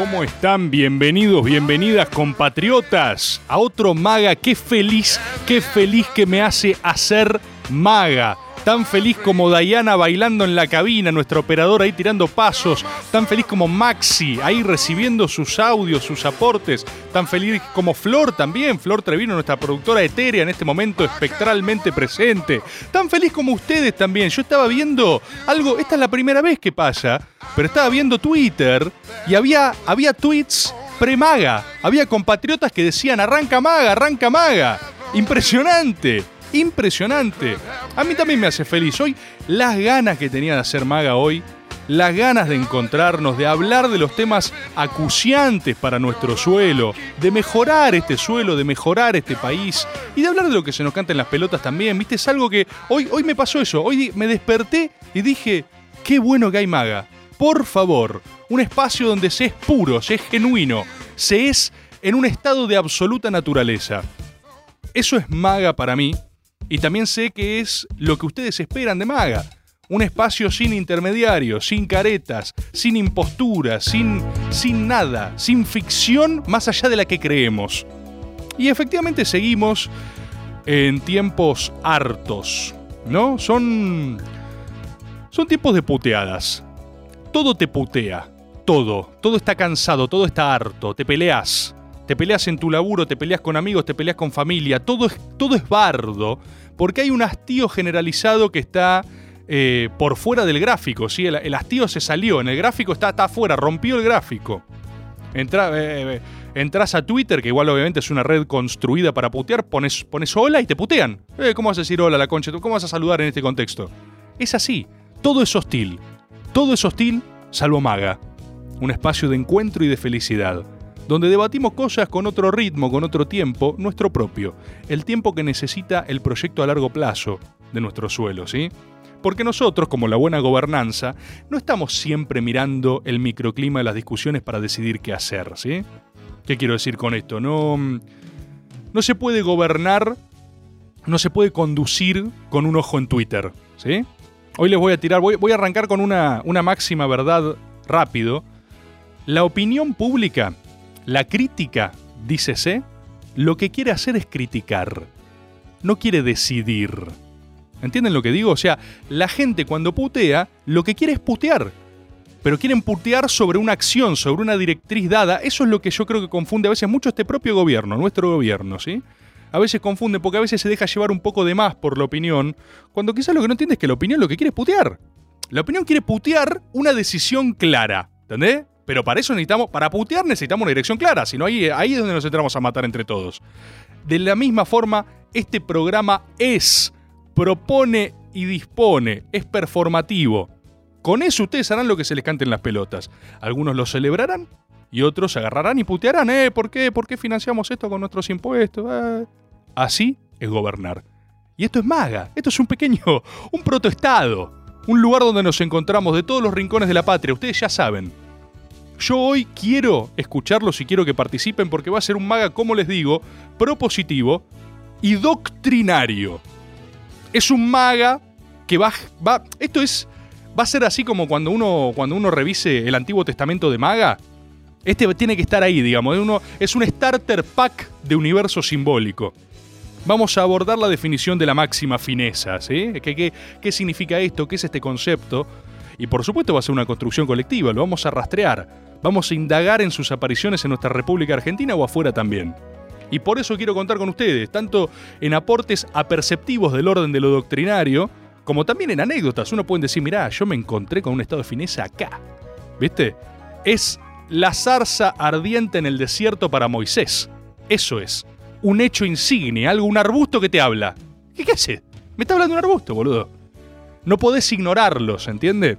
¿Cómo están? Bienvenidos, bienvenidas compatriotas a otro maga. Qué feliz, qué feliz que me hace hacer maga. Tan feliz como Diana bailando en la cabina, nuestro operador ahí tirando pasos. Tan feliz como Maxi ahí recibiendo sus audios, sus aportes. Tan feliz como Flor también. Flor Trevino, nuestra productora etérea en este momento espectralmente presente. Tan feliz como ustedes también. Yo estaba viendo algo, esta es la primera vez que pasa, pero estaba viendo Twitter y había, había tweets pre-maga. Había compatriotas que decían arranca maga, arranca maga. Impresionante. Impresionante. A mí también me hace feliz. Hoy, las ganas que tenía de hacer maga hoy, las ganas de encontrarnos, de hablar de los temas acuciantes para nuestro suelo, de mejorar este suelo, de mejorar este país y de hablar de lo que se nos canta en las pelotas también. ¿Viste? Es algo que hoy, hoy me pasó eso. Hoy me desperté y dije, qué bueno que hay maga. Por favor, un espacio donde se es puro, se es genuino, se es en un estado de absoluta naturaleza. Eso es Maga para mí. Y también sé que es lo que ustedes esperan de Maga. Un espacio sin intermediarios, sin caretas, sin imposturas, sin, sin nada, sin ficción más allá de la que creemos. Y efectivamente seguimos en tiempos hartos, ¿no? Son. Son tiempos de puteadas. Todo te putea. Todo. Todo está cansado, todo está harto. Te peleas. Te peleas en tu laburo, te peleas con amigos, te peleas con familia. Todo es, todo es bardo. Porque hay un hastío generalizado que está eh, por fuera del gráfico. ¿sí? El, hastío se salió. En el gráfico está, está afuera, rompió el gráfico. Entra- eh, eh, entras a Twitter, que igual obviamente es una red construida para putear, pones, pones hola y te putean. ¿Cómo vas a decir hola la concha? ¿Cómo vas a saludar en este contexto? Es así. Todo es hostil. Todo es hostil, salvo Maga. Un espacio de encuentro y de felicidad. Donde debatimos cosas con otro ritmo, con otro tiempo, nuestro propio. El tiempo que necesita el proyecto a largo plazo de nuestro suelo, ¿sí? Porque nosotros, como la buena gobernanza, no estamos siempre mirando el microclima de las discusiones para decidir qué hacer, ¿sí? ¿Qué quiero decir con esto? No, no se puede gobernar, no se puede conducir con un ojo en Twitter, ¿sí? Hoy les voy a tirar, voy, voy a arrancar con una, una máxima verdad rápido. La opinión pública, la crítica, dícese, lo que quiere hacer es criticar, no quiere decidir. ¿Entienden lo que digo? O sea, la gente cuando putea, lo que quiere es putear. Pero quieren putear sobre una acción, sobre una directriz dada. Eso es lo que yo creo que confunde a veces mucho este propio gobierno, nuestro gobierno, ¿sí? A veces confunde porque a veces se deja llevar un poco de más por la opinión, cuando quizás lo que no entiende es que la opinión lo que quiere es putear. La opinión quiere putear una decisión clara, ¿entendés? Pero para eso necesitamos, para putear necesitamos una dirección clara, si no ahí, ahí es donde nos entramos a matar entre todos. De la misma forma, este programa es, propone y dispone, es performativo. Con eso ustedes harán lo que se les cante en las pelotas. Algunos lo celebrarán y otros se agarrarán y putearán, ¿eh? ¿Por qué? ¿Por qué financiamos esto con nuestros impuestos? Ah. Así es gobernar. Y esto es maga, esto es un pequeño, un protoestado, un lugar donde nos encontramos de todos los rincones de la patria, ustedes ya saben. Yo hoy quiero escucharlos y quiero que participen porque va a ser un maga, como les digo, propositivo y doctrinario. Es un maga que va, va esto es va a ser así como cuando uno cuando uno revise el Antiguo Testamento de maga. Este tiene que estar ahí, digamos, uno es un starter pack de universo simbólico. Vamos a abordar la definición de la máxima fineza, ¿sí? ¿Qué, qué, qué significa esto? ¿Qué es este concepto? Y por supuesto va a ser una construcción colectiva, lo vamos a rastrear, vamos a indagar en sus apariciones en nuestra República Argentina o afuera también. Y por eso quiero contar con ustedes, tanto en aportes aperceptivos del orden de lo doctrinario, como también en anécdotas. Uno puede decir, mirá, yo me encontré con un estado de fineza acá. ¿Viste? Es la zarza ardiente en el desierto para Moisés. Eso es. Un hecho insigne, algo, un arbusto que te habla. ¿Qué, qué hace? Me está hablando un arbusto, boludo. No podés ignorarlos, ¿entiende?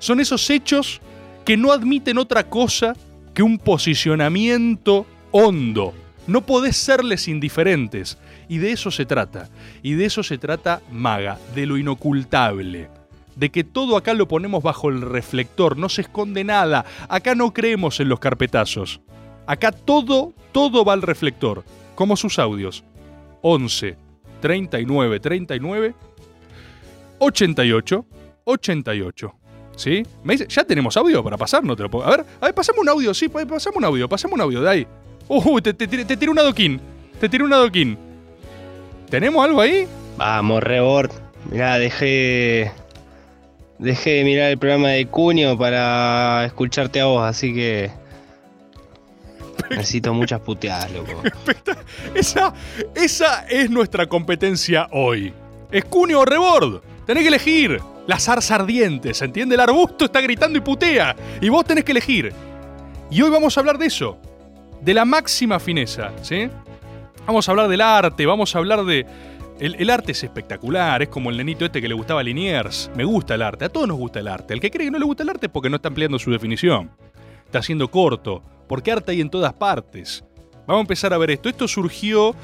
Son esos hechos que no admiten otra cosa que un posicionamiento hondo. No podés serles indiferentes. Y de eso se trata. Y de eso se trata Maga, de lo inocultable. De que todo acá lo ponemos bajo el reflector, no se esconde nada. Acá no creemos en los carpetazos. Acá todo, todo va al reflector, como sus audios. 11 39 39 88 88. ¿Sí? Me dice, ya tenemos audio para pasar, no te lo puedo. A ver, a ver, pasame un audio, sí, pa- pasame un audio, pasame un audio de ahí. Uh, te, te, te tiré un adoquín. Te tiré un adoquín. ¿Tenemos algo ahí? Vamos, Rebord. Mirá, dejé. Dejé de mirar el programa de Cunio para escucharte a vos, así que. Necesito muchas puteadas, loco. Esa, esa es nuestra competencia hoy. Es Cunio o Rebord. Tenés que elegir. La zarza ardiente, ¿se entiende? El arbusto está gritando y putea. Y vos tenés que elegir. Y hoy vamos a hablar de eso. De la máxima fineza, ¿sí? Vamos a hablar del arte, vamos a hablar de... El, el arte es espectacular, es como el nenito este que le gustaba Liniers. Me gusta el arte, a todos nos gusta el arte. El que cree que no le gusta el arte es porque no está ampliando su definición. Está haciendo corto, porque arte hay en todas partes. Vamos a empezar a ver esto. Esto surgió,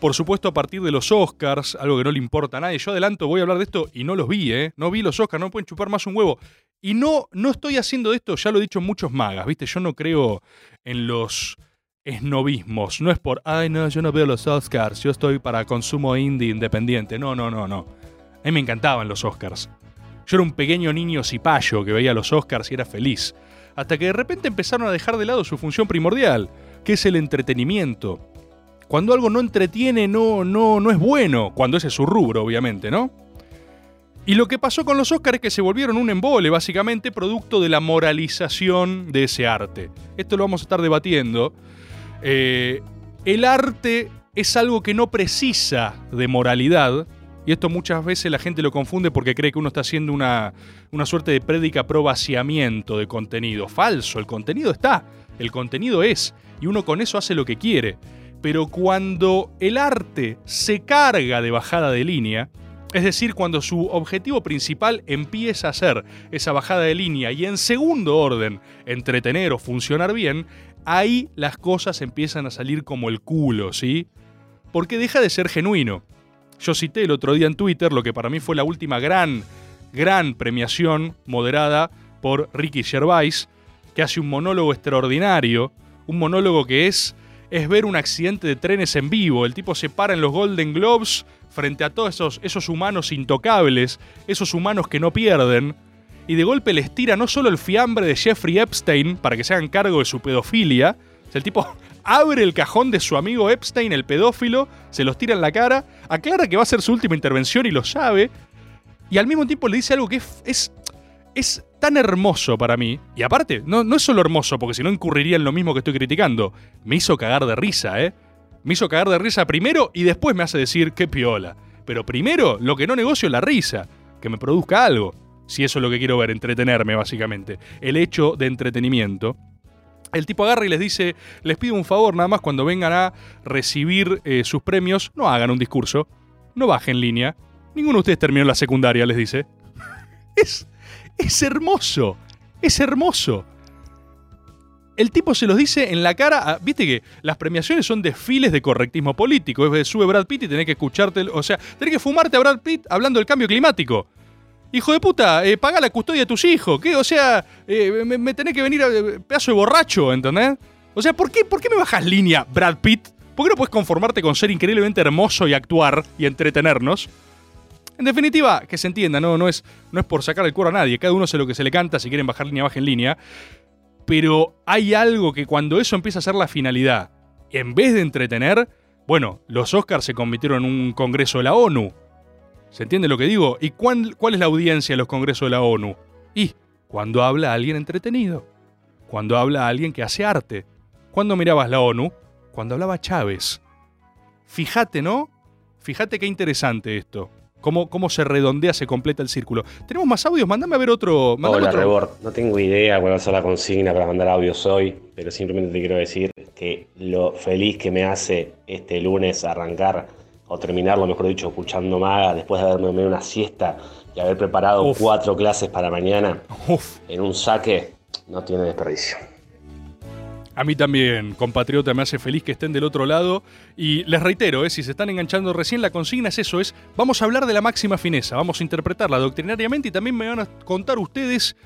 por supuesto, a partir de los Oscars, algo que no le importa a nadie. Yo adelanto, voy a hablar de esto y no los vi, ¿eh? No vi los Oscars, no pueden chupar más un huevo. Y no, no estoy haciendo de esto, ya lo he dicho en muchos magas, ¿viste? Yo no creo en los esnovismos. No es por, ay, no, yo no veo los Oscars, yo estoy para consumo indie independiente. No, no, no, no. A mí me encantaban los Oscars. Yo era un pequeño niño cipayo que veía los Oscars y era feliz. Hasta que de repente empezaron a dejar de lado su función primordial, que es el entretenimiento. Cuando algo no entretiene, no, no, no es bueno. Cuando ese es su rubro, obviamente, ¿no? Y lo que pasó con los Oscars es que se volvieron un embole, básicamente, producto de la moralización de ese arte. Esto lo vamos a estar debatiendo. Eh, el arte es algo que no precisa de moralidad. Y esto muchas veces la gente lo confunde porque cree que uno está haciendo una, una suerte de prédica pro vaciamiento de contenido. Falso, el contenido está, el contenido es, y uno con eso hace lo que quiere. Pero cuando el arte se carga de bajada de línea, es decir, cuando su objetivo principal empieza a ser esa bajada de línea y en segundo orden entretener o funcionar bien, ahí las cosas empiezan a salir como el culo, ¿sí? Porque deja de ser genuino. Yo cité el otro día en Twitter lo que para mí fue la última gran, gran premiación moderada por Ricky Gervais, que hace un monólogo extraordinario, un monólogo que es, es ver un accidente de trenes en vivo. El tipo se para en los Golden Globes frente a todos esos, esos humanos intocables, esos humanos que no pierden, y de golpe les tira no solo el fiambre de Jeffrey Epstein para que se hagan cargo de su pedofilia, el tipo abre el cajón de su amigo Epstein, el pedófilo, se los tira en la cara, aclara que va a ser su última intervención y lo sabe, y al mismo tiempo le dice algo que es, es tan hermoso para mí, y aparte, no, no es solo hermoso, porque si no incurriría en lo mismo que estoy criticando, me hizo cagar de risa, ¿eh? Me hizo cagar de risa primero y después me hace decir qué piola. Pero primero, lo que no negocio es la risa, que me produzca algo. Si eso es lo que quiero ver, entretenerme básicamente. El hecho de entretenimiento. El tipo agarra y les dice, les pido un favor nada más cuando vengan a recibir eh, sus premios, no hagan un discurso, no bajen línea. Ninguno de ustedes terminó la secundaria, les dice. Es, es hermoso, es hermoso. El tipo se los dice en la cara. a- Viste que las premiaciones son desfiles de correctismo político. Es sube Brad Pitt y tenés que escucharte. O sea, tenés que fumarte a Brad Pitt hablando del cambio climático. Hijo de puta, eh, paga la custodia de tus hijos. ¿Qué? O sea, eh, me, me tenés que venir a eh, pedazo de borracho, ¿entendés? O sea, ¿por qué, ¿por qué me bajas línea, Brad Pitt? ¿Por qué no puedes conformarte con ser increíblemente hermoso y actuar y entretenernos? En definitiva, que se entienda, no, no, es, no es por sacar el cuero a nadie. Cada uno hace lo que se le canta. Si quieren bajar línea, bajen línea. Pero hay algo que cuando eso empieza a ser la finalidad, en vez de entretener, bueno, los Oscars se convirtieron en un congreso de la ONU. ¿Se entiende lo que digo? ¿Y cuán- cuál es la audiencia de los congresos de la ONU? Y cuando habla alguien entretenido. Cuando habla alguien que hace arte. ¿Cuándo mirabas la ONU? Cuando hablaba Chávez. Fíjate, ¿no? Fíjate qué interesante esto. Cómo, cómo se redondea, se completa el círculo. ¿Tenemos más audios? Mándame a ver otro. Hola, otro. Rebord. No tengo idea cuál va a ser la consigna para mandar audios hoy, pero simplemente te quiero decir que lo feliz que me hace este lunes arrancar, o terminarlo, mejor dicho, escuchando Maga, después de haberme dormido una siesta y haber preparado Uf. cuatro clases para mañana Uf. en un saque no tiene desperdicio. A mí también, compatriota, me hace feliz que estén del otro lado. Y les reitero, eh, si se están enganchando recién, la consigna es eso, es vamos a hablar de la máxima fineza, vamos a interpretarla doctrinariamente y también me van a contar ustedes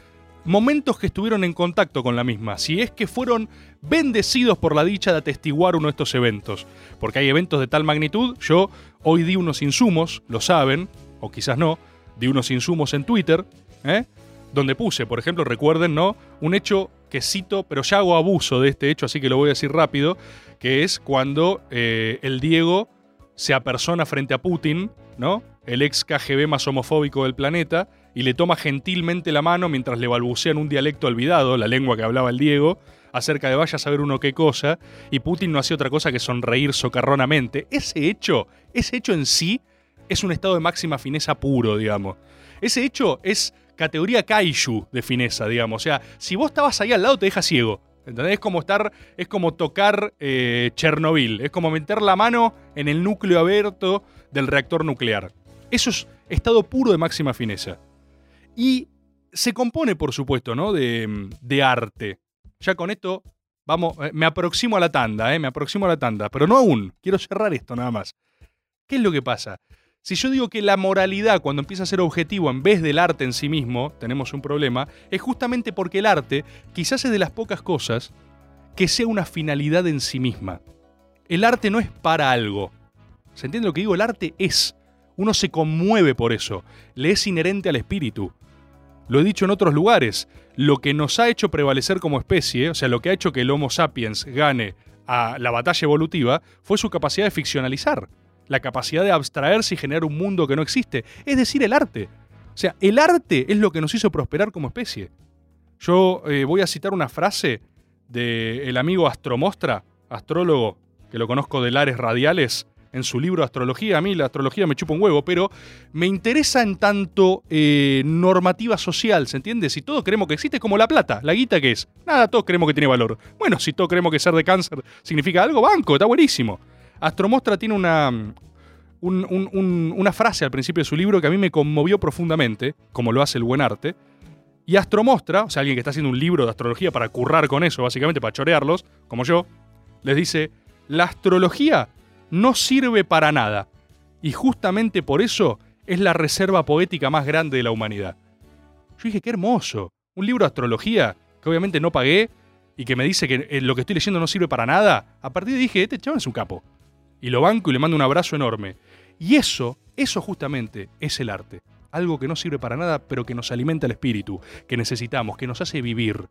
momentos que estuvieron en contacto con la misma, si es que fueron bendecidos por la dicha de atestiguar uno de estos eventos. Porque hay eventos de tal magnitud, yo hoy di unos insumos, lo saben, o quizás no, di unos insumos en Twitter, ¿eh? donde puse, por ejemplo, recuerden, ¿no? Un hecho que cito, pero ya hago abuso de este hecho, así que lo voy a decir rápido, que es cuando eh, el Diego se apersona frente a Putin, ¿no? El ex KGB más homofóbico del planeta, y le toma gentilmente la mano mientras le balbucean un dialecto olvidado, la lengua que hablaba el Diego, acerca de vaya a saber uno qué cosa, y Putin no hacía otra cosa que sonreír socarronamente. Ese hecho, ese hecho en sí, es un estado de máxima fineza puro, digamos. Ese hecho es categoría kaiju de fineza, digamos. O sea, si vos estabas ahí al lado, te deja ciego. ¿Entendés? Es como estar, es como tocar eh, Chernobyl, es como meter la mano en el núcleo abierto del reactor nuclear. Eso es estado puro de máxima fineza. Y se compone, por supuesto, ¿no? De, arte. Ya con esto, vamos, eh, me aproximo a la tanda, ¿eh? Me aproximo a la tanda, pero no aún. Quiero cerrar esto nada más. ¿Qué es lo que pasa? Si yo digo que la moralidad, cuando empieza a ser objetivo en vez del arte en sí mismo, tenemos un problema, es justamente porque el arte quizás es de las pocas cosas que sea una finalidad en sí misma. El arte no es para algo. ¿Se entiende lo que digo? El arte es. Uno se conmueve por eso. Le es inherente al espíritu. Lo he dicho en otros lugares. Lo que nos ha hecho prevalecer como especie, o sea, lo que ha hecho que el Homo sapiens gane a la batalla evolutiva, fue su capacidad de ficcionalizar la capacidad de abstraerse y generar un mundo que no existe, es decir, el arte. O sea, el arte es lo que nos hizo prosperar como especie. Yo eh, voy a citar una frase del amigo Astromostra, astrólogo, que lo conozco de lares radiales, en su libro Astrología. A mí la astrología me chupa un huevo, pero me interesa en tanto eh, normativa social, ¿se entiende? Si todos creemos que existe, como la plata, la guita que es. Nada, todos creemos que tiene valor. Bueno, si todos creemos que ser de cáncer significa algo, banco, está buenísimo. Astromostra tiene una, un- un- un- una frase al principio de su libro que a mí me conmovió profundamente, como lo hace el buen arte. Y Astromostra, o sea, alguien que está haciendo un libro de astrología para currar con eso, básicamente para chorearlos, como yo, les dice, la astrología no sirve para nada. Y justamente por eso es la reserva poética más grande de la humanidad. Yo dije, qué hermoso. Un libro de astrología que obviamente no pagué y que me dice que eh, lo que estoy leyendo no sirve para nada. A partir de ahí dije, este chaval es un capo. Y lo banco y le mando un abrazo enorme. Y eso, eso justamente es el arte. Algo que no sirve para nada, pero que nos alimenta el espíritu, que necesitamos, que nos hace vivir.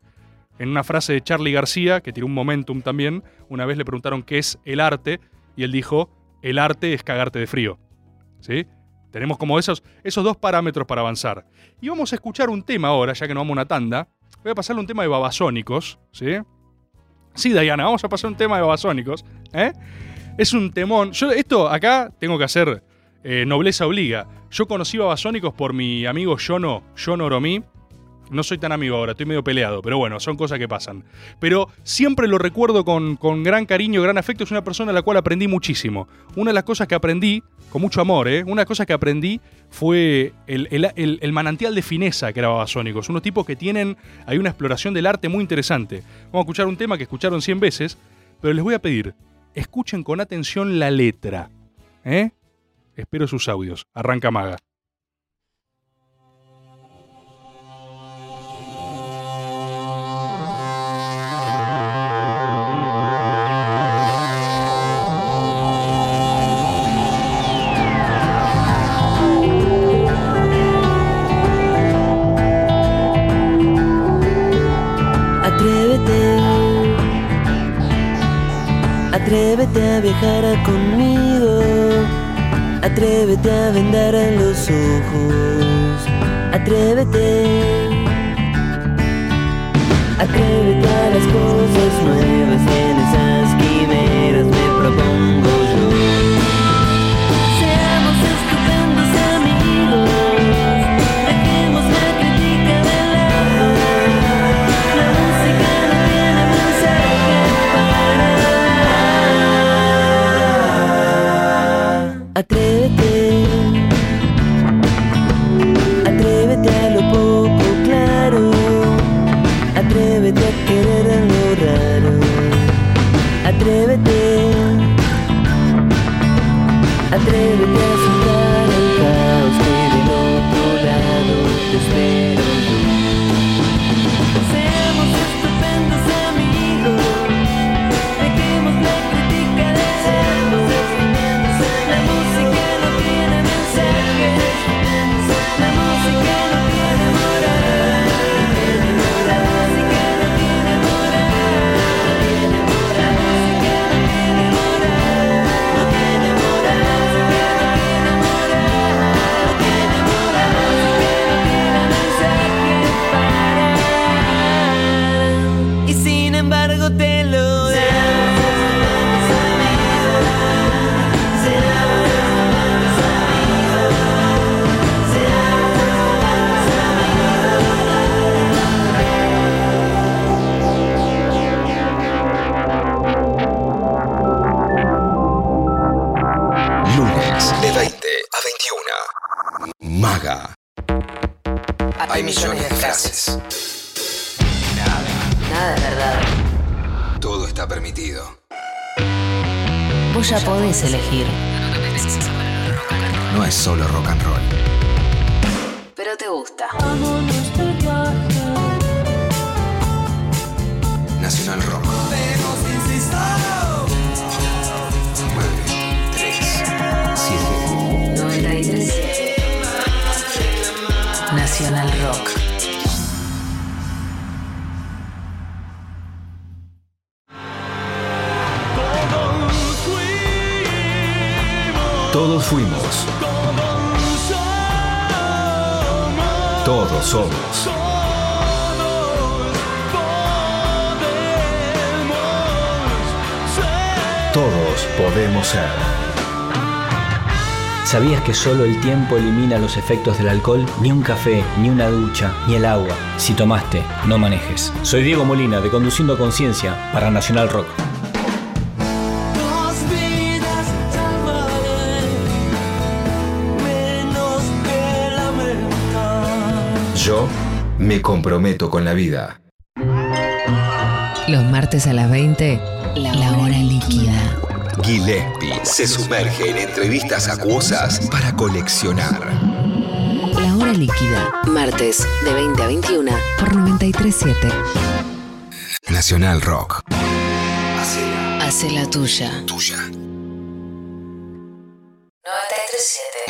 En una frase de Charlie García, que tiene un momentum también, una vez le preguntaron qué es el arte, y él dijo, el arte es cagarte de frío. ¿Sí? Tenemos como esos, esos dos parámetros para avanzar. Y vamos a escuchar un tema ahora, ya que nos vamos a una tanda. Voy a pasarle un tema de babasónicos, ¿sí? Sí, Diana, vamos a pasar un tema de babasónicos, ¿eh? Es un temón. Yo esto acá tengo que hacer eh, nobleza obliga. Yo conocí babasónicos por mi amigo Yono, Yono Oromí. No soy tan amigo ahora, estoy medio peleado, pero bueno, son cosas que pasan. Pero siempre lo recuerdo con, con gran cariño, gran afecto. Es una persona a la cual aprendí muchísimo. Una de las cosas que aprendí, con mucho amor, ¿eh? una cosa que aprendí fue el, el- el- el manantial de fineza que era Babasónicos. Unos tipos que tienen, hay una exploración del arte muy interesante. Vamos a escuchar un tema que escucharon 100 veces, pero les voy a pedir, escuchen con atención la letra. ¿eh? Espero sus audios. Arranca Maga. Atrévete a viajar conmigo, atrévete a vendar los ojos, atrévete, atrévete a las cosas nuevas en esas quimeras. Me propongo para Todos fuimos. Todos somos. Todos podemos ser. ¿Sabías que solo el tiempo elimina los efectos del alcohol? Ni un café, ni una ducha, ni el agua. Si tomaste, no manejes. Soy Diego Molina de Conduciendo Conciencia para Nacional Rock. Me comprometo con la vida. Los martes a las 20, la hora líquida. Gillespie se sumerge en entrevistas acuosas para coleccionar. La hora líquida. Martes de 20 a 21 por 937. Nacional Rock. Hace la tuya. Tuya.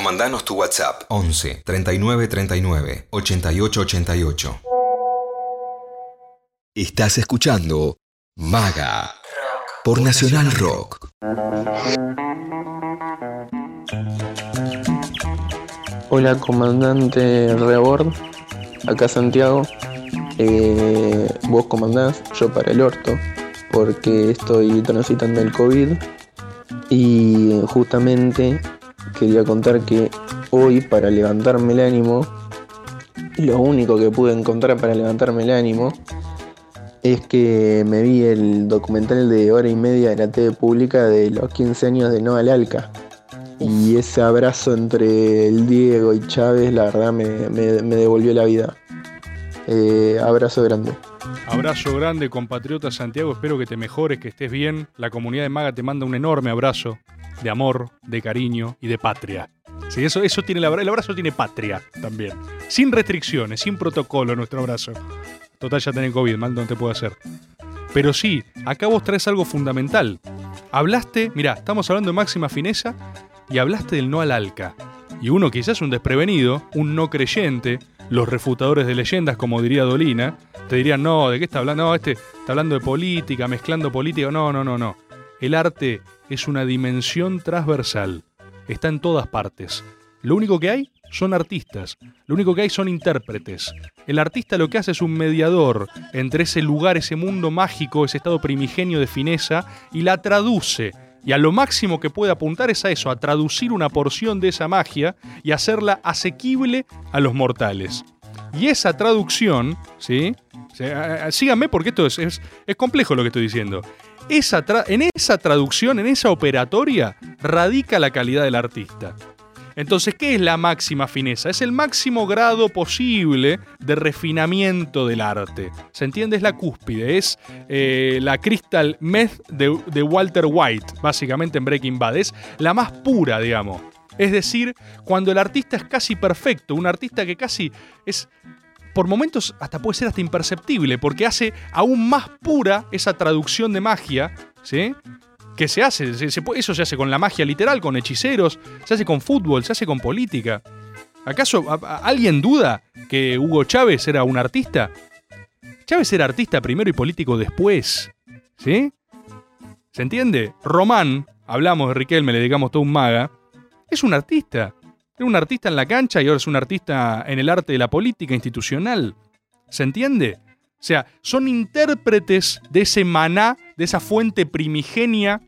Mandanos tu WhatsApp 11 39 39 88 88. Estás escuchando Maga por Nacional Rock. Hola, comandante Rebord. Acá Santiago. Eh, vos comandás, yo para el orto, porque estoy transitando el COVID. Y justamente quería contar que hoy, para levantarme el ánimo, lo único que pude encontrar para levantarme el ánimo es que me vi el documental de hora y media de la TV pública de los 15 años de Noah Lalca. Y ese abrazo entre el Diego y Chávez, la verdad, me, me- me devolvió la vida. Eh, abrazo grande. Abrazo grande, compatriota Santiago. Espero que te mejores, que estés bien. La comunidad de Maga te manda un enorme abrazo de amor, de cariño y de patria. Sí, eso, eso tiene el abra- el abrazo tiene patria también. Sin restricciones, sin protocolo nuestro abrazo. Total, ya tenés COVID, mal no te puedo hacer. Pero sí, acá vos traes algo fundamental. Hablaste, mirá, estamos hablando de máxima fineza y hablaste del no al alca. Y uno quizás un desprevenido, un no creyente, los refutadores de leyendas, como diría Dolina, te dirían, no, ¿de qué está hablando? No, este está hablando de política, mezclando política. No, no, no, no. El arte es una dimensión transversal. Está en todas partes. Lo único que hay son artistas. Lo único que hay son intérpretes. El artista lo que hace es un mediador entre ese lugar, ese mundo mágico, ese estado primigenio de fineza, y la traduce. Y a lo máximo que puede apuntar es a eso, a traducir una porción de esa magia y hacerla asequible a los mortales. Y esa traducción, ¿sí? Síganme porque esto es, es- complejo lo que estoy diciendo. Esa en esa traducción, en esa operatoria, radica la calidad del artista. Entonces, ¿qué es la máxima fineza? Es el máximo grado posible de refinamiento del arte. ¿Se entiende? Es la cúspide, es eh, la crystal meth de, de Walter White, básicamente en Breaking Bad. Es la más pura, digamos. Es decir, cuando el artista es casi perfecto, un artista que casi es por momentos hasta puede ser hasta imperceptible, porque hace aún más pura esa traducción de magia, ¿sí? Que se hace, eso se hace con la magia literal, con hechiceros, se hace con fútbol, se hace con política. ¿Acaso alguien duda que Hugo Chávez era un artista? Chávez era artista primero y político después, ¿sí? ¿Se entiende? Román, hablamos de Riquelme, le dedicamos todo un maga, es un artista. Era un artista en la cancha y ahora es un artista en el arte de la política institucional. ¿Se entiende? O sea, son intérpretes de ese maná, de esa fuente primigenia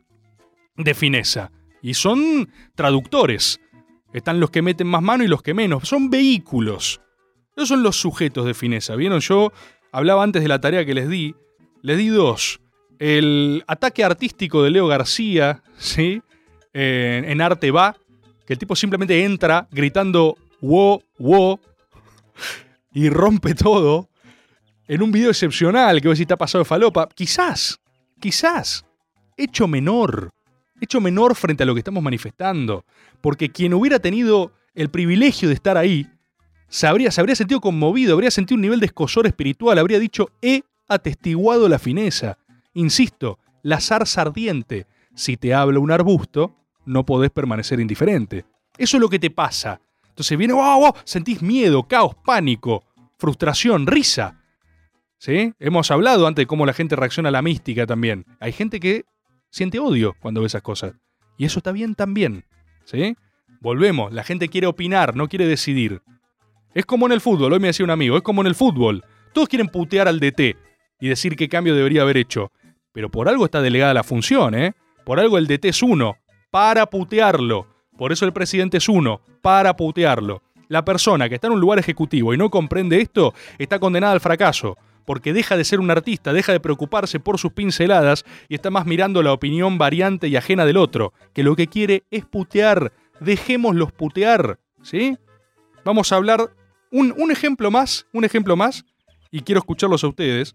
de fineza. Y son traductores. Están los que meten más mano y los que menos. Son vehículos. Esos son los sujetos de fineza. ¿Vieron? Yo hablaba antes de la tarea que les di. Les di dos. El ataque artístico de Leo García, ¿sí? En, Arte Va, que el tipo simplemente entra gritando wow, wow. y rompe todo en un video excepcional que vos decís está pasado de falopa. Quizás, quizás, hecho menor, hecho menor frente a lo que estamos manifestando. Porque quien hubiera tenido el privilegio de estar ahí, se habría, se habría sentido conmovido, habría sentido un nivel de escosor espiritual, habría dicho, he atestiguado la fineza. Insisto, la zarza ardiente. Si te habla un arbusto, no podés permanecer indiferente. Eso es lo que te pasa. Entonces viene, wow, wow, sentís miedo, caos, pánico, frustración, risa. ¿Sí? Hemos hablado antes de cómo la gente reacciona a la mística también. Hay gente que siente odio cuando ve esas cosas. Y eso está bien también. ¿Sí? Volvemos, la gente quiere opinar, no quiere decidir. Es como en el fútbol, hoy me decía un amigo, es como en el fútbol. Todos quieren putear al DT y decir qué cambio debería haber hecho. Pero por algo está delegada la función, ¿eh? Por algo el DT es uno, para putearlo. Por eso el presidente es uno, para putearlo. La persona que está en un lugar ejecutivo y no comprende esto está condenada al fracaso, porque deja de ser un artista, deja de preocuparse por sus pinceladas y está más mirando la opinión variante y ajena del otro, que lo que quiere es putear. Dejémoslos putear, ¿sí? Vamos a hablar un, un ejemplo más, un ejemplo más, y quiero escucharlos a ustedes.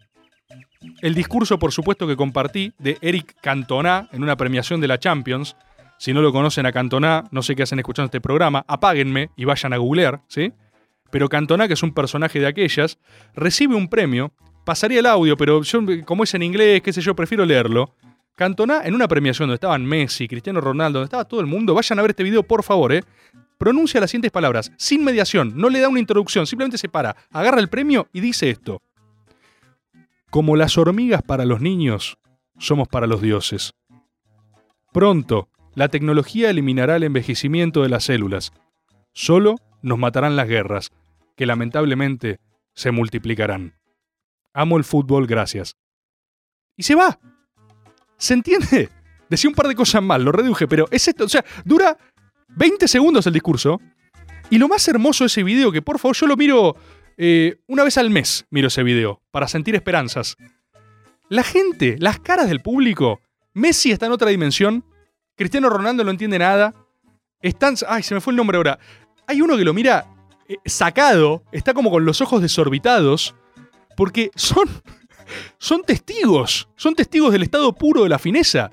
El discurso, por supuesto, que compartí de Eric Cantona en una premiación de la Champions. Si no lo conocen a Cantona, no sé qué hacen escuchando este programa, apáguenme y vayan a googlear, ¿sí? Pero Cantona, que es un personaje de aquellas, recibe un premio. Pasaría el audio, pero como es en inglés, qué sé yo, prefiero leerlo. Cantona, en una premiación donde estaban Messi, Cristiano Ronaldo, donde estaba todo el mundo, vayan a ver este video, por favor, ¿eh? Pronuncia las siguientes palabras, sin mediación, no le da una introducción, simplemente se para, agarra el premio y dice esto. Como las hormigas para los niños, somos para los dioses. Pronto, la tecnología eliminará el envejecimiento de las células. Solo nos matarán las guerras, que lamentablemente se multiplicarán. Amo el fútbol, gracias. Y se va. ¿Se entiende? Decía un par de cosas mal, lo reduje, pero es esto. O sea, dura 20 segundos el discurso. Y lo más hermoso de ese video, que por favor yo lo miro eh, una vez al mes, miro ese video, para sentir esperanzas. La gente, las caras del público, Messi está en otra dimensión, Cristiano Ronaldo no entiende nada, están... Ay, se me fue el nombre ahora. Hay uno que lo mira eh, sacado, está como con los ojos desorbitados, porque son, son testigos, son testigos del estado puro de la fineza.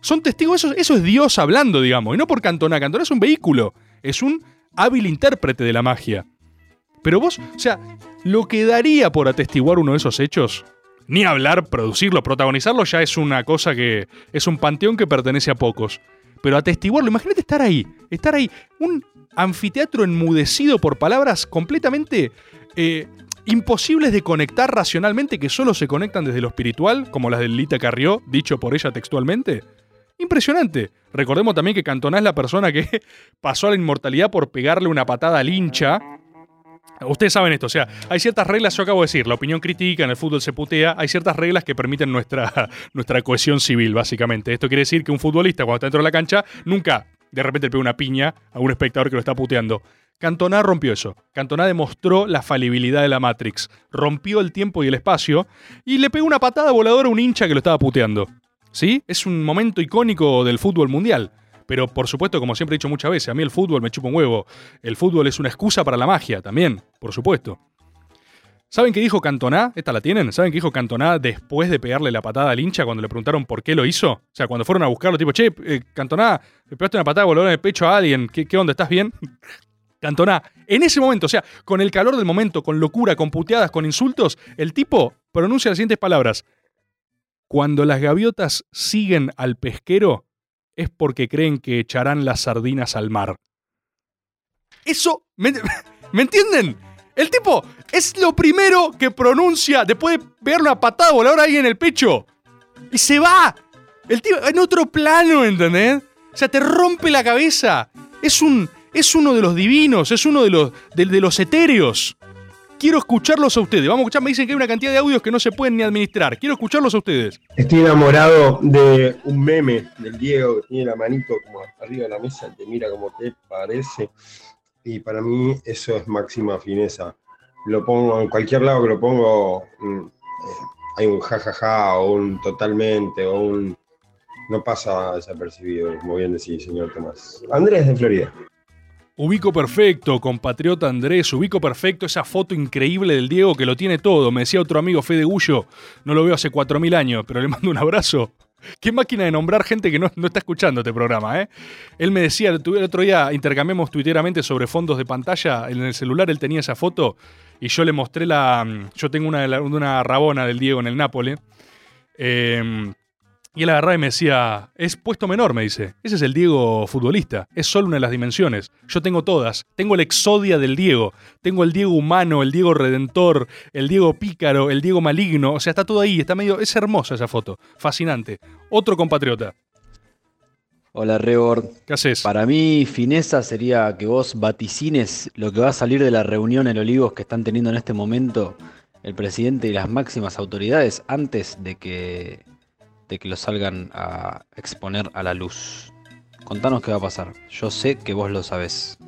Son testigos, eso, eso es Dios hablando, digamos, y no por Cantona. Cantona es un vehículo, es un hábil intérprete de la magia. Pero vos, o sea, lo que daría por atestiguar uno de esos hechos, ni hablar, producirlo, protagonizarlo, ya es una cosa que es un panteón que pertenece a pocos. Pero atestiguarlo, imagínate estar ahí, estar ahí, un anfiteatro enmudecido por palabras completamente eh, imposibles de conectar racionalmente, que solo se conectan desde lo espiritual, como las de Lita Carrió, dicho por ella textualmente. Impresionante. Recordemos también que Cantona es la persona que pasó a la inmortalidad por pegarle una patada al hincha. Ustedes saben esto, o sea, hay ciertas reglas, yo acabo de decir, la opinión crítica en el fútbol se putea, hay ciertas reglas que permiten nuestra, nuestra cohesión civil, básicamente. Esto quiere decir que un futbolista cuando está dentro de la cancha nunca de repente le pega una piña a un espectador que lo está puteando. Cantona rompió eso. Cantona demostró la falibilidad de la Matrix. Rompió el tiempo y el espacio y le pegó una patada voladora a un hincha que lo estaba puteando. ¿Sí? Es un momento icónico del fútbol mundial. Pero por supuesto, como siempre he dicho muchas veces, a mí el fútbol me chupa un huevo. El fútbol es una excusa para la magia también, por supuesto. ¿Saben qué dijo Cantona? ¿Esta la tienen? ¿Saben qué dijo Cantona después de pegarle la patada al hincha cuando le preguntaron por qué lo hizo? O sea, cuando fueron a buscarlo, tipo, che, eh, Cantona, pegaste una patada voladora en el pecho a alguien, ¿qué, qué onda? ¿Estás bien? Cantona, en ese momento, o sea, con el calor del momento, con locura, con puteadas, con insultos, el tipo pronuncia las siguientes palabras. Cuando las gaviotas siguen al pesquero, es porque creen que echarán las sardinas al mar. Eso, ¿me, ¿me entienden? El tipo es lo primero que pronuncia después de pegarle una patada voladora ahí en el pecho. Y se va. El tipo en otro plano, ¿entendés? O sea, te rompe la cabeza. Es un. Es uno de los divinos, es uno de los, de, de los etéreos. Quiero escucharlos a ustedes. Vamos a escuchar, me dicen que hay una cantidad de audios que no se pueden ni administrar. Quiero escucharlos a ustedes. Estoy enamorado de un meme del Diego que tiene la manito como arriba de la mesa, te mira como te parece. Y para mí eso es máxima fineza. Lo pongo en cualquier lado que lo pongo, mm, eh, hay un jajaja o un totalmente o un... No pasa desapercibido, como bien decís, señor Tomás. Andrés de Florida. Ubico perfecto, compatriota Andrés, ubico perfecto esa foto increíble del Diego que lo tiene todo. Me decía otro amigo Fede Gullo, no lo veo hace 4.000 años, pero le mando un abrazo. Qué máquina de nombrar gente que no, no está escuchando este programa, ¿eh? Él me decía, el, otro día intercambiamos tuiteramente sobre fondos de pantalla, en el celular él tenía esa foto y yo le mostré la... mm, Yo tengo una, de una rabona del Diego en el Nápoles. eh, y él agarraba y me decía, es puesto menor, me dice. Ese es el Diego futbolista. Es solo una de las dimensiones. Yo tengo todas. Tengo el exodia del Diego. Tengo el Diego humano, el Diego redentor, el Diego pícaro, el Diego maligno. O sea, está todo ahí. Está medio. Es hermosa esa foto. Fascinante. Otro compatriota. Hola, Rebord. ¿Qué haces? Para mí, fineza sería que vos vaticines lo que va a salir de la reunión en Olivos que están teniendo en este momento el presidente y las máximas autoridades antes de que, de que lo salgan a exponer a la luz. Contanos qué va a pasar. Yo sé que vos lo sabés.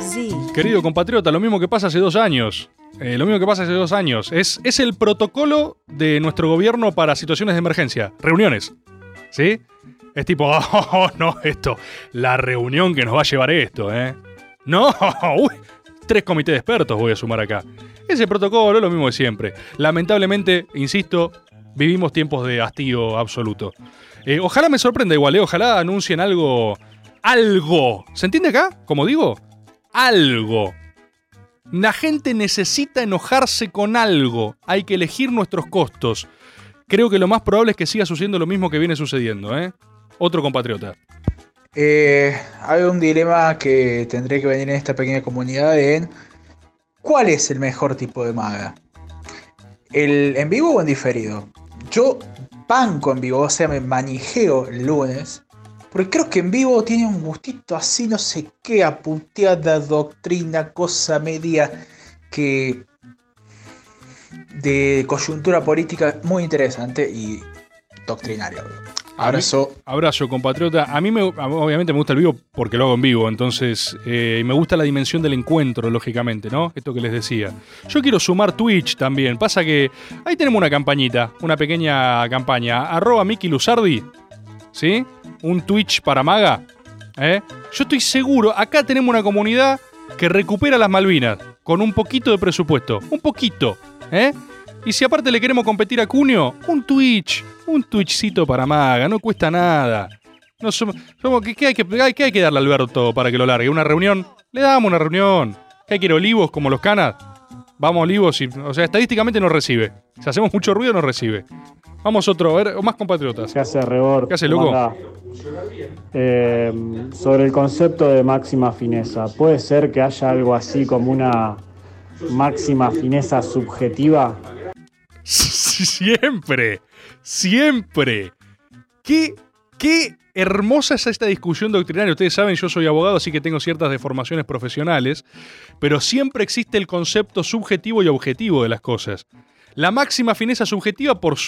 Sí. Querido compatriota, lo mismo que pasa hace dos años. Eh, lo mismo que pasa hace dos años. Es, es el protocolo de nuestro gobierno para situaciones de emergencia. Reuniones. ¿Sí? Es tipo, oh, no, esto. La reunión que nos va a llevar esto, ¿eh? No, uy, tres comités de expertos voy a sumar acá. Ese protocolo es lo mismo de siempre. Lamentablemente, insisto, vivimos tiempos de hastío absoluto. Eh, ojalá me sorprenda igual, ¿eh? Ojalá anuncien algo. Algo. ¿Se entiende acá? Como digo, algo. La gente necesita enojarse con algo. Hay que elegir nuestros costos. Creo que lo más probable es que siga sucediendo lo mismo que viene sucediendo, ¿eh? Otro compatriota. Eh, hay un dilema que tendré que venir en esta pequeña comunidad en cuál es el mejor tipo de maga. ¿El en vivo o en diferido? Yo banco en vivo, o sea, me manijeo el lunes. Porque creo que en vivo tiene un gustito así, no sé qué, apunteada, doctrina, cosa media que de coyuntura política muy interesante y doctrinaria. Abrazo. Abrazo, compatriota. A mí me, obviamente me gusta el vivo porque lo hago en vivo, entonces eh, me gusta la dimensión del encuentro, lógicamente, ¿no? Esto que les decía. Yo quiero sumar Twitch también. Pasa que ahí tenemos una campañita, una pequeña campaña. Arroba Miki Luzardi, ¿sí? Un Twitch para maga. ¿eh? Yo estoy seguro, acá tenemos una comunidad que recupera las Malvinas con un poquito de presupuesto. Un poquito, ¿eh? Y si aparte le queremos competir a Cunio, un Twitch, un Twitchcito para maga, no cuesta nada. No somos, somos- ¿qué, qué hay que, qué hay que darle a Alberto para que lo largue? ¿Una reunión? Le damos una reunión. ¿Qué a olivos como los canas? Vamos olivos y. O sea, estadísticamente no recibe. Si hacemos mucho ruido, no recibe. Vamos otro, a ver, más compatriotas. ¿Qué hace Rebord? ¿Qué hace, ¿Cómo loco? Eh, sobre el concepto de máxima fineza, ¿puede ser que haya algo así como una máxima fineza subjetiva? Siempre, siempre. Qué, qué hermosa es esta discusión doctrinaria. Ustedes saben, yo soy abogado, así que tengo ciertas deformaciones profesionales, pero siempre existe el concepto subjetivo y objetivo de las cosas. La máxima fineza subjetiva por,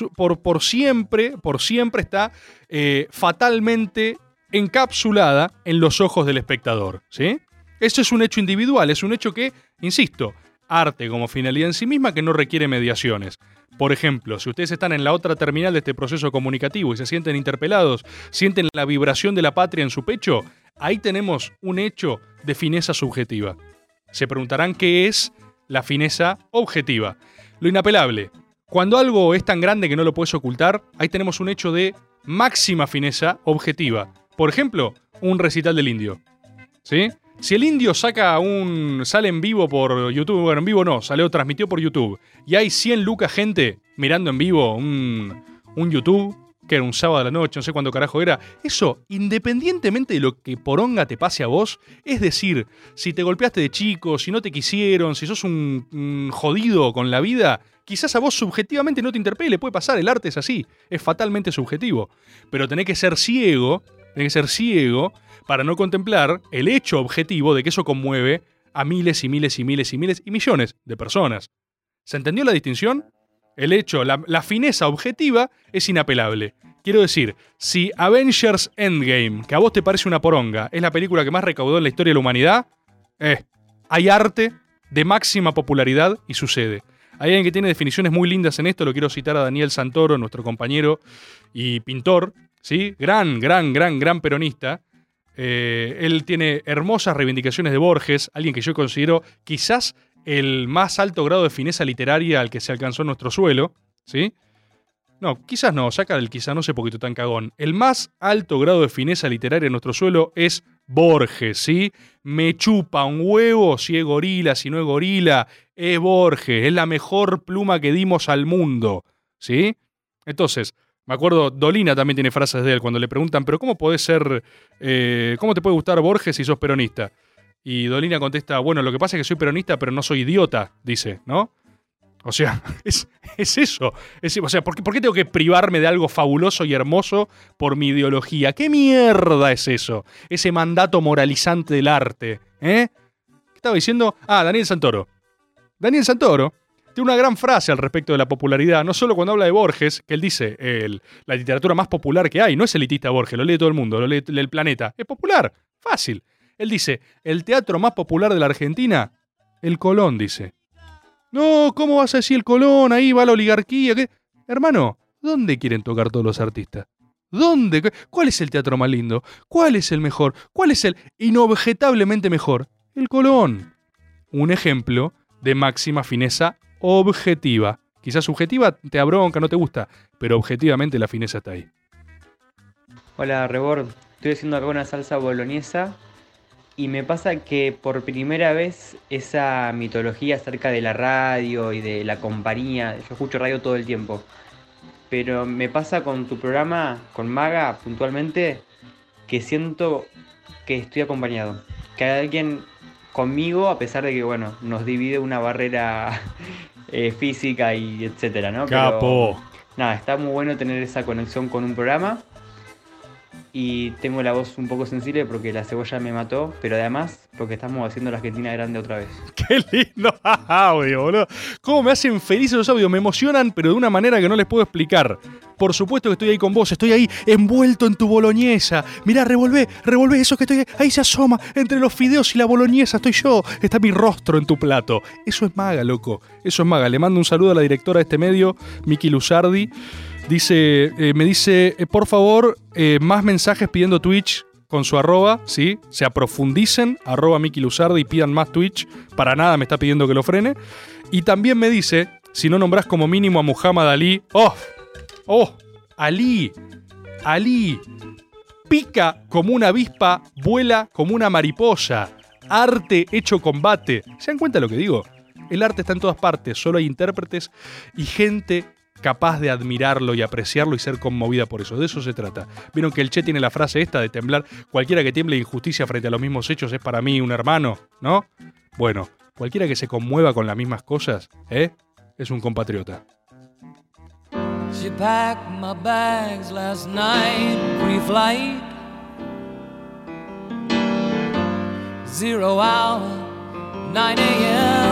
siempre, por siempre está eh, fatalmente encapsulada en los ojos del espectador. ¿sí? Eso es un hecho individual, es un hecho que, insisto, arte como finalidad en sí misma que no requiere mediaciones. Por ejemplo, si ustedes están en la otra terminal de este proceso comunicativo y se sienten interpelados, sienten la vibración de la patria en su pecho, ahí tenemos un hecho de fineza subjetiva. Se preguntarán qué es la fineza objetiva. Lo inapelable. Cuando algo es tan grande que no lo puedes ocultar, ahí tenemos un hecho de máxima fineza objetiva. Por ejemplo, un recital del indio. ¿Sí? Si el indio saca un. sale en vivo por YouTube, bueno, en vivo no, salió, transmitió por YouTube, y hay 100 lucas gente mirando en vivo un, un YouTube, que era un sábado a la noche, no sé cuándo carajo era, eso, independientemente de lo que poronga te pase a vos, es decir, si te golpeaste de chico, si no te quisieron, si sos un, un jodido con la vida, quizás a vos subjetivamente no te interpele, puede pasar, el arte es así, es fatalmente subjetivo, pero tenés que ser ciego, tenés que ser ciego para no contemplar el hecho objetivo de que eso conmueve a miles y miles y miles y miles y millones de personas. ¿Se entendió la distinción? El hecho, la, fineza objetiva es inapelable. Quiero decir, si Avengers Endgame, que a vos te parece una poronga, es la película que más recaudó en la historia de la humanidad, eh, hay arte de máxima popularidad y sucede. Hay alguien que tiene definiciones muy lindas en esto, lo quiero citar a Daniel Santoro, nuestro compañero y pintor, ¿sí? Gran, gran, gran, gran peronista. Eh, él tiene hermosas reivindicaciones de Borges, alguien que yo considero quizás el más alto grado de fineza literaria al que se alcanzó en nuestro suelo, ¿sí? No, quizás no, saca del quizás, no sé tú tan cagón. El más alto grado de fineza literaria en nuestro suelo es Borges, ¿sí? Me chupa un huevo si es gorila, si no es gorila, es Borges, es la mejor pluma que dimos al mundo, ¿sí? Entonces, me acuerdo, Dolina también tiene frases de él cuando le preguntan, pero ¿cómo podés ser, eh, cómo te puede gustar Borges si sos peronista? Y Dolina contesta, bueno, lo que pasa es que soy peronista, pero no soy idiota, dice, ¿no? O sea, es, es eso. Es- o sea, ¿por qué, por qué tengo que privarme de algo fabuloso y hermoso por mi ideología? ¿Qué mierda es eso? Ese mandato moralizante del arte. ¿Eh? ¿Qué estaba diciendo? Ah, Daniel Santoro. Daniel Santoro tiene una gran frase al respecto de la popularidad, no solo cuando habla de Borges, que él dice, el- la literatura más popular que hay, no es elitista Borges, lo lee todo el mundo, lo lee el planeta, es popular, fácil. Él dice, el teatro más popular de la Argentina, el Colón, dice. No, ¿cómo vas a decir el Colón? Ahí va la oligarquía. ¿qué? Hermano, ¿dónde quieren tocar todos los artistas? ¿Dónde? ¿Qué- ¿Cuál es el teatro más lindo? ¿Cuál es el mejor? ¿Cuál es el inobjetablemente mejor? El Colón. Un ejemplo de máxima fineza objetiva. Quizás subjetiva te abronca, no te gusta, pero objetivamente la fineza está ahí. Hola, Rebord. Estoy haciendo acá una salsa boloñesa y me pasa que por primera vez esa mitología acerca de la radio y de la compañía, yo escucho radio todo el tiempo, pero me pasa con tu programa, con Maga puntualmente, que siento que estoy acompañado, que hay alguien conmigo a pesar de que, bueno, nos divide una barrera eh, física y etcétera, ¿no? Pero, Capo. nada, está muy bueno tener esa conexión con un programa y tengo la voz un poco sensible porque la cebolla me mató, pero además porque estamos haciendo la Argentina grande otra vez. Qué lindo audio, boludo. Cómo me hacen felices los audios, me emocionan, pero de una manera que no les puedo explicar. Por supuesto que estoy ahí con vos, estoy ahí envuelto en tu boloñesa. Mirá, revolvé, revolvé, eso que estoy ahí, ahí se asoma, entre los fideos y la boloñesa estoy yo. Está mi rostro en tu plato. Eso es maga, loco. Eso es maga. Le mando un saludo a la directora de este medio, Miki Luzardi. Dice, eh, me dice, eh, por favor, eh, más mensajes pidiendo Twitch con su arroba, ¿sí? Se aprofundicen, arroba Miki Luzardi y pidan más Twitch. Para nada me está pidiendo que lo frene. Y también me dice, si no nombrás como mínimo a Muhammad Ali, ¡oh! ¡Oh! Ali, Ali, pica como una avispa, vuela como una mariposa. Arte hecho combate. ¿Se dan cuenta de lo que digo? El arte está en todas partes, solo hay intérpretes y gente capaz de admirarlo y apreciarlo y ser conmovida por eso. De eso se trata. Vieron que el Che tiene la frase esta de temblar. Cualquiera que tiemble injusticia frente a los mismos hechos es para mí un hermano, ¿no? Bueno, cualquiera que se conmueva con las mismas cosas, ¿eh? Es un compatriota. She packed my bags last night, pre-flight. Zero hour, 9 a.m.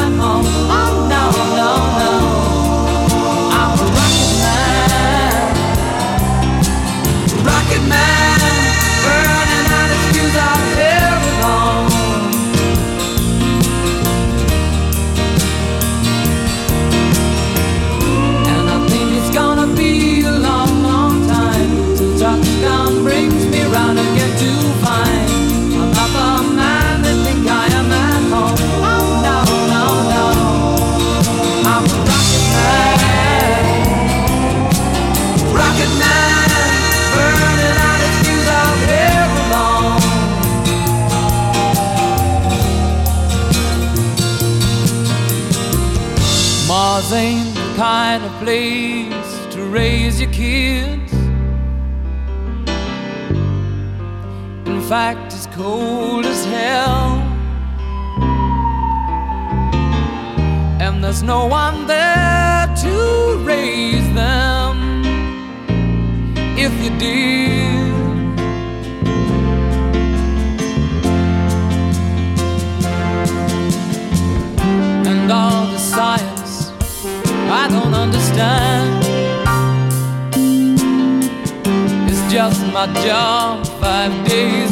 your kids. In fact, it's cold my job five days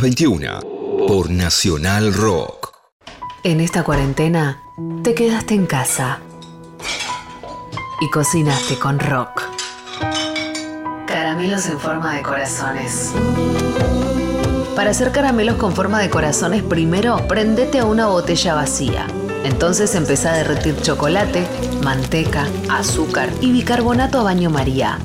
las 21 por Nacional Rock. En esta cuarentena te quedaste en casa y cocinaste con rock. Caramelos en forma de corazones. Para hacer caramelos con forma de corazones, primero prendete a una botella vacía. Entonces empezá a derretir chocolate, manteca, azúcar y bicarbonato a baño María.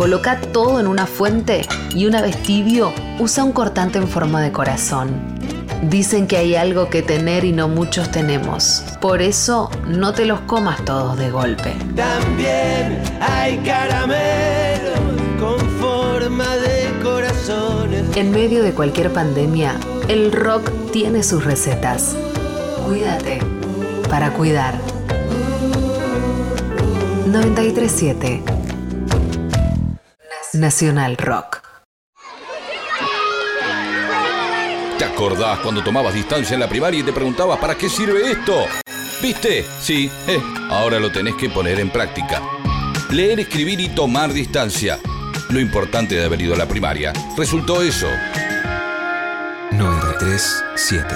Coloca todo en una fuente y una vez tibio, usa un cortante en forma de corazón. Dicen que hay algo que tener y no muchos tenemos. Por eso no te los comas todos de golpe. También hay caramelos con forma de corazones. En medio de cualquier pandemia, el rock tiene sus recetas. Cuídate para cuidar. 937 Nacional Rock. ¿Te acordás cuando tomabas distancia en la primaria y te preguntabas para qué sirve esto? ¿Viste? Sí, eh, ahora lo tenés que poner en práctica. Leer, escribir y tomar distancia. Lo importante de haber ido a la primaria resultó eso. 937.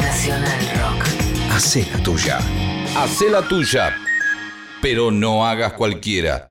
Nacional Rock. Hacé la tuya. Hacé la tuya, pero no hagas cualquiera.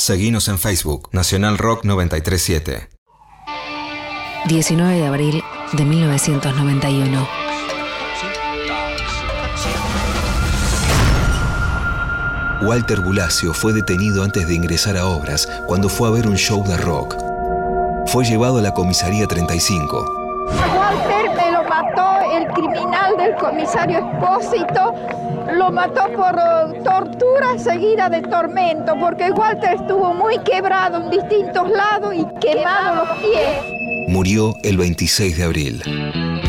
Seguinos en Facebook, Nacional Rock 937. 19 de abril de 1991. Walter Bulacio fue detenido antes de ingresar a obras cuando fue a ver un show de rock. Fue llevado a la comisaría 35. A Walter mató el criminal del comisario Espósito, lo mató por eh, tortura seguida de tormento, porque Walter estuvo muy quebrado en distintos lados y quemado los pies. Murió el 26 de abril.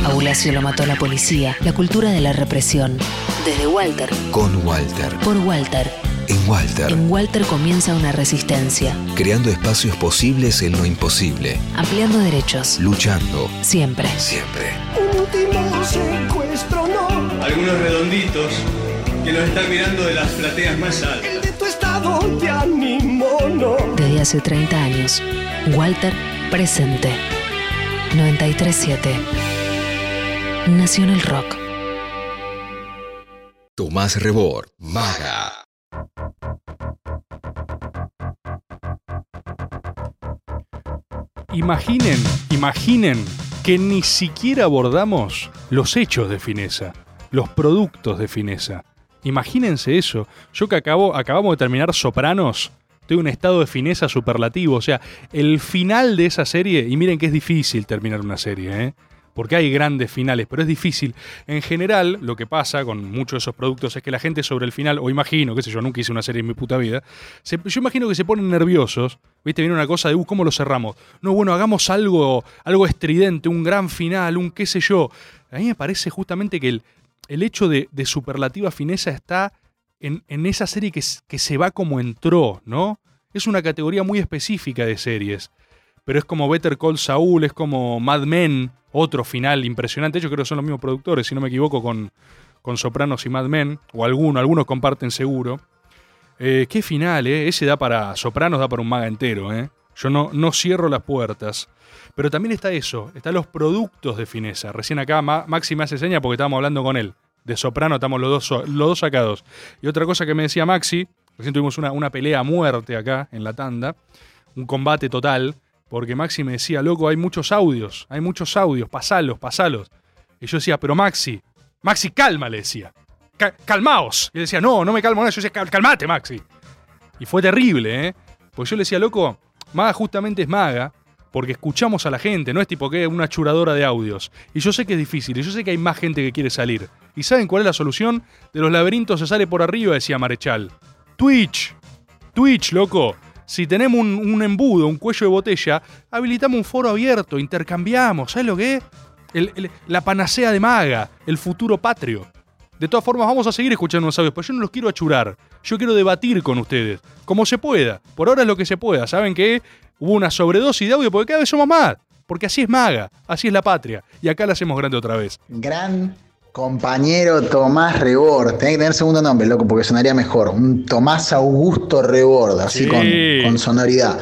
A Bulacio lo mató la policía, la cultura de la represión. Desde Walter, Con Walter. por Walter. En Walter. En Walter comienza una resistencia, Creando espacios posibles en lo imposible. ampliando derechos, Luchando. siempre. Siempre. Último secuestro, no. Algunos redonditos que nos están mirando de las plateas más altas. El de tu estado de ánimo, no. Desde hace 30 años, Walter presente. 937. Nacional Rock. Tomás Rebord. Maga. Imaginen, imaginen que ni siquiera abordamos los hechos de fineza, los productos de fineza. Imagínense eso. Yo que acabo, acabamos de terminar Sopranos, estoy en un estado de fineza superlativo. O sea, el final de esa serie, y miren que es difícil terminar una serie, ¿eh? Porque hay grandes finales, pero es difícil. En general, lo que pasa con muchos de esos productos es que la gente sobre el final, o imagino, qué sé yo, nunca hice una serie en mi puta vida, se- yo imagino que se ponen nerviosos, ¿viste? Viene una cosa de, uh, ¿cómo lo cerramos? No, bueno, hagamos algo, algo estridente, un gran final, un qué sé yo. A mí me parece justamente que el, el hecho de, superlativa fineza está en, en esa serie que, que se va como entró, ¿no? Es una categoría muy específica de series pero es como Better Call Saul, es como Mad Men, otro final impresionante. Yo creo que son los mismos productores, si no me equivoco, con, con Sopranos y Mad Men, o alguno, algunos comparten seguro. Eh, qué final, ¿eh? Ese da para Sopranos, da para un maga entero, ¿eh? Yo no, no cierro las puertas. Pero también está eso, están los productos de fineza. Recién acá Ma- Maxi me hace seña porque estábamos hablando con él. De Soprano estamos los dos, los dos sacados. Y otra cosa que me decía Maxi, recién tuvimos una, una pelea a muerte acá en la tanda, un combate total, porque Maxi me decía, loco, hay muchos audios, hay muchos audios, pasalos, pasalos. Y yo decía, pero Maxi, Maxi, calma, le decía. "Ca- calmaos. Y él decía, no, no me calmo nada. Yo decía, "Cal- calmate, Maxi. Y fue terrible, ¿eh? Pues yo le decía, loco, Maga justamente es Maga, porque escuchamos a la gente, no es tipo que una churadora de audios. Y yo sé que es difícil, y yo sé que hay más gente que quiere salir. ¿Y saben cuál es la solución? De los laberintos se sale por arriba, decía Marechal. Twitch. Twitch, loco. Si tenemos un, embudo, un cuello de botella, habilitamos un foro abierto, intercambiamos. ¿Sabes lo que es? La panacea de Maga, el futuro patrio. De todas formas, vamos a seguir escuchando los audios, pero yo no los quiero achurar. Yo quiero debatir con ustedes, como se pueda. Por ahora es lo que se pueda. ¿Saben qué? Hubo una sobredosis de audio porque cada vez somos más. Porque así es Maga, así es la patria. Y acá la hacemos grande otra vez. Gran compañero Tomás Rebord. Tenés que tener segundo nombre, loco, porque sonaría mejor. Un Tomás Augusto Rebord, así Sí. con, con sonoridad.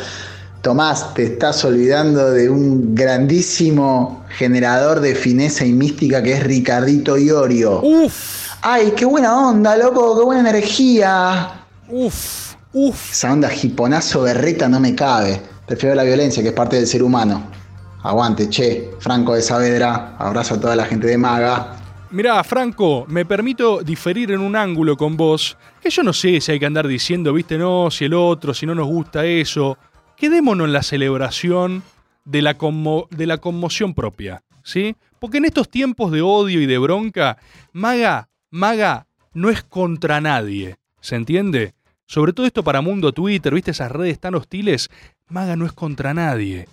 Tomás, te estás olvidando de un grandísimo generador de fineza y mística que es Ricardito Iorio. ¡Uf! ¡Ay, qué buena onda, loco! ¡Qué buena energía! ¡Uf! ¡Uf! Esa onda jiponazo berreta no me cabe. Prefiero la violencia, que es parte del ser humano. Aguante, che. Franco de Saavedra. Abrazo a toda la gente de Maga. Mirá, Franco, me permito diferir en un ángulo con vos, que yo no sé si hay que andar diciendo, viste, no, si el otro, si no nos gusta eso. Quedémonos en la celebración de la, de la conmoción propia, ¿sí? Porque en estos tiempos de odio y de bronca, Maga, Maga no es contra nadie, ¿se entiende? Sobre todo esto para Mundo Twitter, ¿viste? Esas redes tan hostiles, Maga no es contra nadie.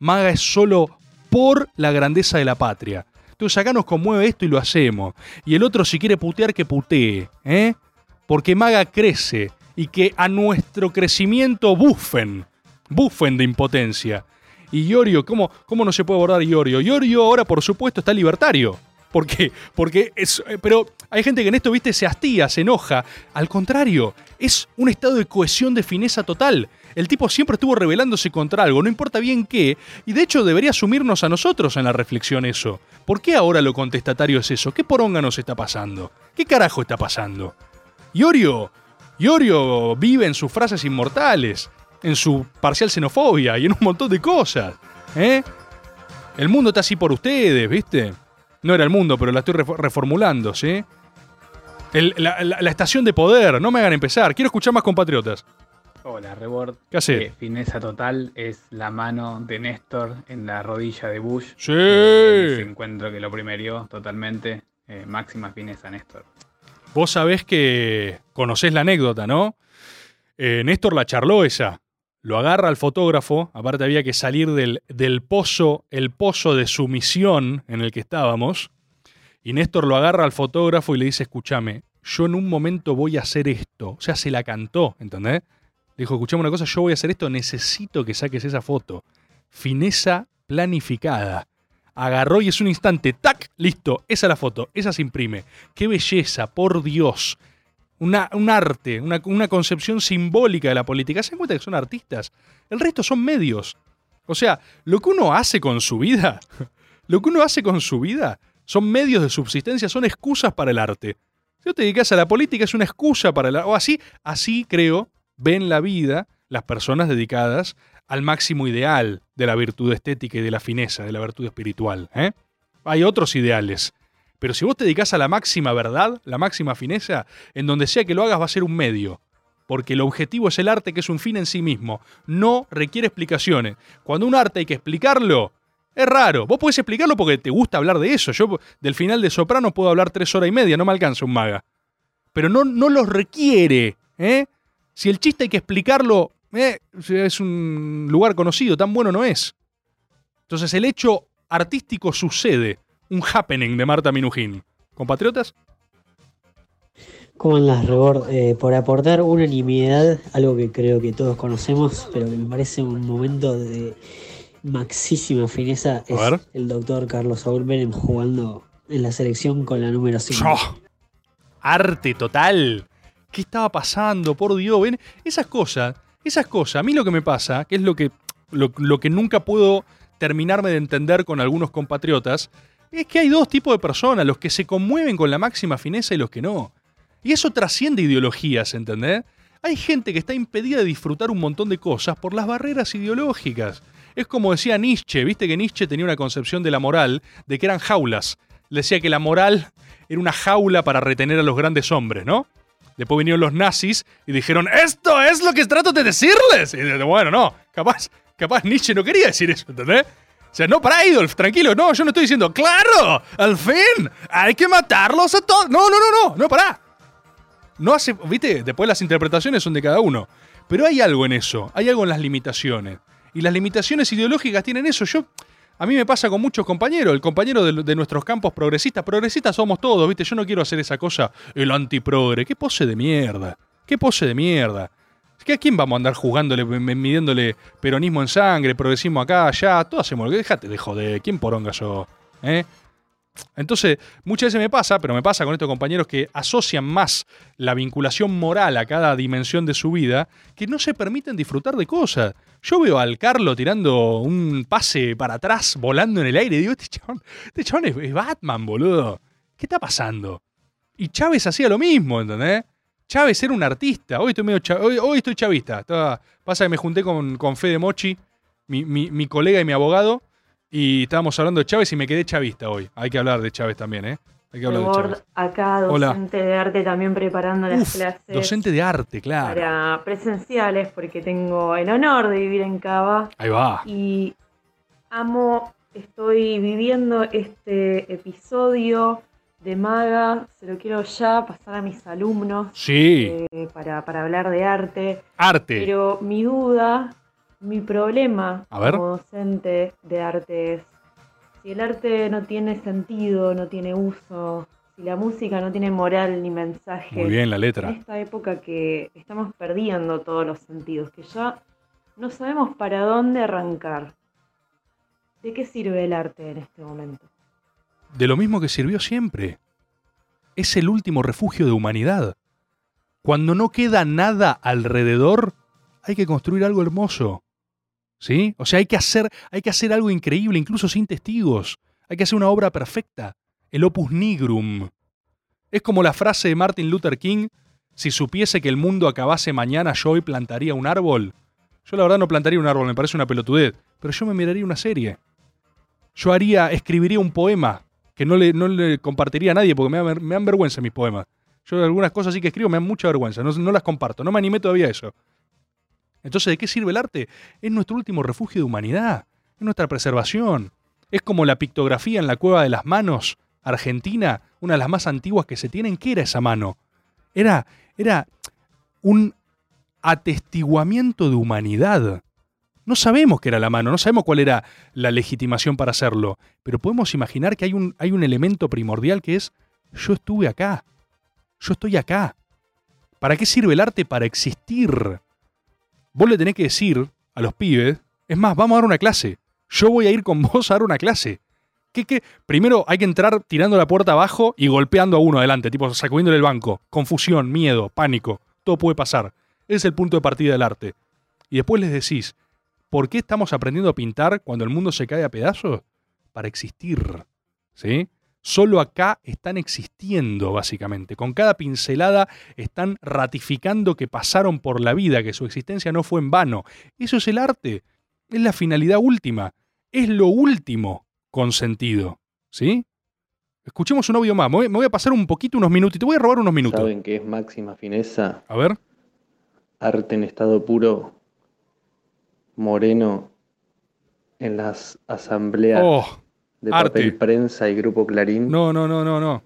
Maga es solo por la grandeza de la patria. Entonces acá nos conmueve esto y lo hacemos. Y el otro si quiere putear, que putee. ¿eh? Porque Maga crece y que a nuestro crecimiento bufen. Bufen de impotencia. Y Iorio, ¿cómo, ¿cómo no se puede abordar Iorio? Iorio ahora, por supuesto, está libertario. ¿Por qué? Porque es. eh, Pero hay gente que en esto, viste, se hastía, se enoja. Al contrario, es un estado de cohesión de fineza total. El tipo siempre estuvo rebelándose contra algo, no importa bien qué, y de hecho debería asumirnos a nosotros en la reflexión eso. ¿Por qué ahora lo contestatario es eso? ¿Qué poronga nos está pasando? ¿Qué carajo está pasando? Iorio, Iorio vive en sus frases inmortales, en su parcial xenofobia y en un montón de cosas. ¿eh? El mundo está así por ustedes, ¿viste? No era el mundo, pero la estoy refo- reformulando, ¿sí? El- la, la- la estación de poder, no me hagan empezar. Quiero escuchar más compatriotas. Hola, Rebord. ¿Qué hace? Eh, fineza total es la mano de Néstor en la rodilla de Bush. Sí. Eh, ese encuentro que lo primerió totalmente. Eh, máxima fineza, Néstor. Vos sabés que conocés la anécdota, ¿no? Eh, Néstor la charló esa. Lo agarra al fotógrafo, aparte había que salir del, del pozo, el pozo de sumisión en el que estábamos. Y Néstor lo agarra al fotógrafo y le dice, escúchame, yo en un momento voy a hacer esto. O sea, se la cantó, ¿entendés? Dijo, escuchame una cosa, yo voy a hacer esto, necesito que saques esa foto. Fineza planificada. Agarró y es un instante, ¡tac! Listo, esa es la foto, esa se imprime. ¡Qué belleza, por Dios! Una, un arte, una, una concepción simbólica de la política. ¿Se cuenta que son artistas? El resto son medios. O sea, lo que uno hace con su vida, lo que uno hace con su vida son medios de subsistencia, son excusas para el arte. Si no te dedicas a la política, es una excusa para el arte. O así, así creo, ven la vida las personas dedicadas al máximo ideal de la virtud estética y de la fineza, de la virtud espiritual. ¿eh? Hay otros ideales. Pero si vos te dedicas a la máxima verdad, la máxima fineza, en donde sea que lo hagas va a ser un medio. Porque el objetivo es el arte, que es un fin en sí mismo. No requiere explicaciones. Cuando un arte hay que explicarlo, es raro. Vos podés explicarlo porque te gusta hablar de eso. Yo del final de Soprano puedo hablar tres horas y media, no me alcanza un maga. Pero no, no lo requiere. ¿eh? Si el chiste hay que explicarlo, eh, es un lugar conocido, tan bueno no es. Entonces el hecho artístico sucede. Un happening de Marta Minujín. ¿Compatriotas? ¿Cómo andas, Rebord? Eh, por aportar unanimidad, algo que creo que todos conocemos, pero que me parece un momento de maxísima fineza, es ver. el doctor Carlos Saúl Menem jugando en la selección con la número 5. ¡Oh! Arte total. ¿Qué estaba pasando? Por Dios, ven. Esas cosas, esas cosas, a mí lo que me pasa, que es lo que, lo, lo que nunca puedo terminarme de entender con algunos compatriotas, es que hay dos tipos de personas, los que se conmueven con la máxima fineza y los que no. Y eso trasciende ideologías, ¿entendés? Hay gente que está impedida de disfrutar un montón de cosas por las barreras ideológicas. Es como decía Nietzsche, viste que Nietzsche tenía una concepción de la moral de que eran jaulas. Decía que la moral era una jaula para retener a los grandes hombres, ¿no? Después vinieron los nazis y dijeron, esto es lo que trato de decirles. Y bueno, no, capaz, capaz Nietzsche no quería decir eso, ¿entendés? O sea, no, para tranquilo, no, yo no estoy diciendo, claro, al fin, hay que matarlos a todos. No, no, no, no, no, pará. No hace, viste, después las interpretaciones son de cada uno. Pero hay algo en eso, hay algo en las limitaciones. Y las limitaciones ideológicas tienen eso. Yo, a mí me pasa con muchos compañeros, el compañero de, de nuestros campos progresistas. Progresistas somos todos, viste, yo no quiero hacer esa cosa, el antiprogre. ¿Qué pose de mierda? ¿Qué pose de mierda? ¿A quién vamos a andar jugándole, midiéndole peronismo en sangre, progresismo acá, allá? Todos hacemos lo que dejate de joder. ¿Quién poronga yo? ¿Eh? Entonces, muchas veces me pasa, pero me pasa con estos compañeros que asocian más la vinculación moral a cada dimensión de su vida que no se permiten disfrutar de cosas. Yo veo al Carlo tirando un pase para atrás, volando en el aire, y digo, este chabón, este chabón es, es Batman, boludo. ¿Qué está pasando? Y Chávez hacía lo mismo, ¿entendés? Chávez era un artista. Hoy estoy medio cha- hoy, hoy estoy chavista. Estaba- pasa que me junté con, con Fede Mochi, mi, mi- mi colega y mi abogado, y estábamos hablando de Chávez y me quedé chavista hoy. Hay que hablar de Chávez también, ¿eh? Hay que hablar de Chávez. acá Hola. docente de arte también preparando las clases docente de arte, claro. para presenciales porque tengo el honor de vivir en Cava Ahí va. y amo, estoy viviendo este episodio de Maga, se lo quiero ya pasar a mis alumnos Sí. eh, para, para hablar de arte. Arte. Pero mi duda, mi problema A ver. como docente de arte es si el arte no tiene sentido, no tiene uso, si la música no tiene moral ni mensaje. Muy bien la letra. En esta época que estamos perdiendo todos los sentidos, que ya no sabemos para dónde arrancar. ¿De qué sirve el arte en este momento? De lo mismo que sirvió siempre. Es el último refugio de humanidad. Cuando no queda nada alrededor, hay que construir algo hermoso. ¿Sí? O sea, hay que hacer, hay que hacer algo increíble, incluso sin testigos. Hay que hacer una obra perfecta. El opus nigrum. Es como la frase de Martin Luther King, si supiese que el mundo acabase mañana, yo hoy plantaría un árbol. Yo la verdad no plantaría un árbol, me parece una pelotudez, pero yo me miraría una serie. Yo haría, escribiría un poema que no le, no le compartiría a nadie porque me, me dan vergüenza mis poemas. Yo algunas cosas sí que escribo me dan mucha vergüenza, no, no las comparto, no me animé todavía a eso. Entonces, ¿de qué sirve el arte? Es nuestro último refugio de humanidad, es nuestra preservación. Es como la pictografía en la cueva de las manos, Argentina, una de las más antiguas que se tienen. ¿Qué era esa mano? Era, era un atestiguamiento de humanidad. No sabemos qué era la mano, no sabemos cuál era la legitimación para hacerlo, pero podemos imaginar que hay un, hay un elemento primordial que es yo estuve acá, yo estoy acá. ¿Para qué sirve el arte? Para existir. Vos le tenés que decir a los pibes, es más, vamos a dar una clase. Yo voy a ir con vos a dar una clase. ¿Qué, qué? Primero hay que entrar tirando la puerta abajo y golpeando a uno adelante, tipo sacudiéndole el banco. Confusión, miedo, pánico. Todo puede pasar. Es el punto de partida del arte. Y después les decís, ¿por qué estamos aprendiendo a pintar cuando el mundo se cae a pedazos? Para existir. ¿Sí? Solo acá están existiendo, básicamente. Con cada pincelada están ratificando que pasaron por la vida, que su existencia no fue en vano. Eso es el arte. Es la finalidad última. Es lo último con sentido. ¿Sí? Escuchemos un audio más. Me voy, a pasar un poquito, unos minutos. Te voy a robar unos minutos. ¿Saben qué es máxima fineza? A ver. Arte en estado puro, moreno, en las asambleas Oh, de arte. papel prensa y grupo Clarín. No, no, no, no, no.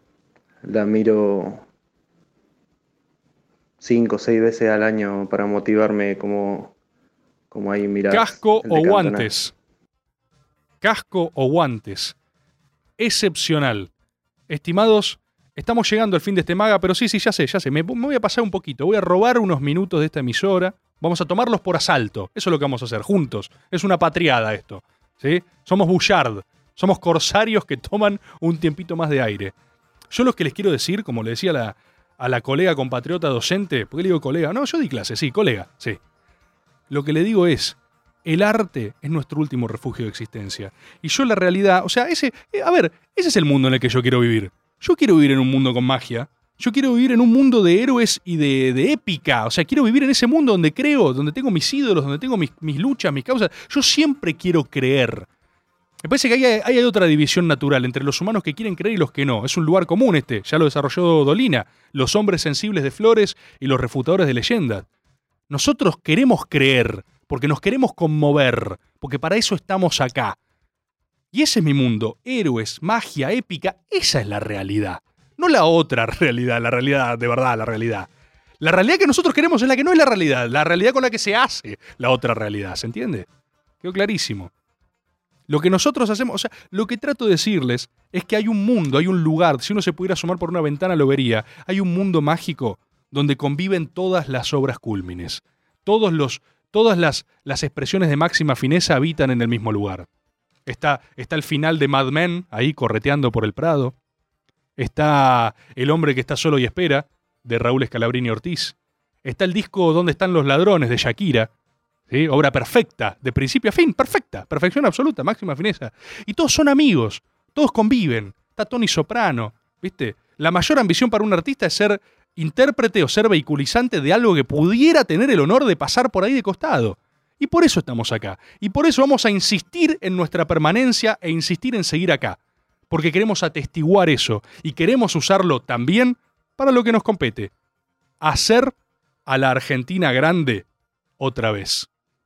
La miro cinco o seis veces al año para motivarme como, como ahí mirar. Casco o guantes. Casco o guantes. Excepcional. Estimados, estamos llegando al fin de este maga, pero sí, sí, ya sé, ya sé. Me, me voy a pasar un poquito. Voy a robar unos minutos de esta emisora. Vamos a tomarlos por asalto. Eso es lo que vamos a hacer, juntos. Es una patriada esto. ¿sí? Somos Bouchard. Somos corsarios que toman un tiempito más de aire. Yo lo que les quiero decir, como le decía a la, colega compatriota docente, ¿por qué le digo colega? No, yo di clase, sí, colega, sí. Lo que le digo es, el arte es nuestro último refugio de existencia. Y yo la realidad, o sea, ese, eh, a ver, ese es el mundo en el que yo quiero vivir. Yo quiero vivir en un mundo con magia. Yo quiero vivir en un mundo de héroes y de, de épica. O sea, quiero vivir en ese mundo donde creo, donde tengo mis ídolos, donde tengo mis, mis luchas, mis causas. Yo siempre quiero creer. Me parece que hay, hay otra división natural entre los humanos que quieren creer y los que no. Es un lugar común este, ya lo desarrolló Dolina. Los hombres sensibles de flores y los refutadores de leyendas. Nosotros queremos creer, porque nos queremos conmover, porque para eso estamos acá. Y ese es mi mundo. Héroes, magia, épica, esa es la realidad. No la otra realidad, la realidad de verdad, la realidad. La realidad que nosotros queremos es la que no es la realidad, la realidad con la que se hace la otra realidad, ¿se entiende? Quedó clarísimo. Lo que nosotros hacemos, o sea, lo que trato de decirles es que hay un mundo, hay un lugar, si uno se pudiera asomar por una ventana lo vería, hay un mundo mágico donde conviven todas las obras cúlmines. Todos los, todas las, las expresiones de máxima fineza habitan en el mismo lugar. Está, está el final de Mad Men ahí correteando por el Prado. Está El hombre que está solo y espera, de Raúl Escalabrini Ortiz. Está el disco ¿Dónde están los ladrones? de Shakira. ¿sí? Obra perfecta, de principio a fin, perfecta, perfección absoluta, máxima fineza. Y todos son amigos, todos conviven. Está Tony Soprano, ¿viste? La mayor ambición para un artista es ser intérprete o ser vehiculizante de algo que pudiera tener el honor de pasar por ahí de costado. Y por eso estamos acá. Y por eso vamos a insistir en nuestra permanencia e insistir en seguir acá. Porque queremos atestiguar eso y queremos usarlo también para lo que nos compete. Hacer a la Argentina grande otra vez.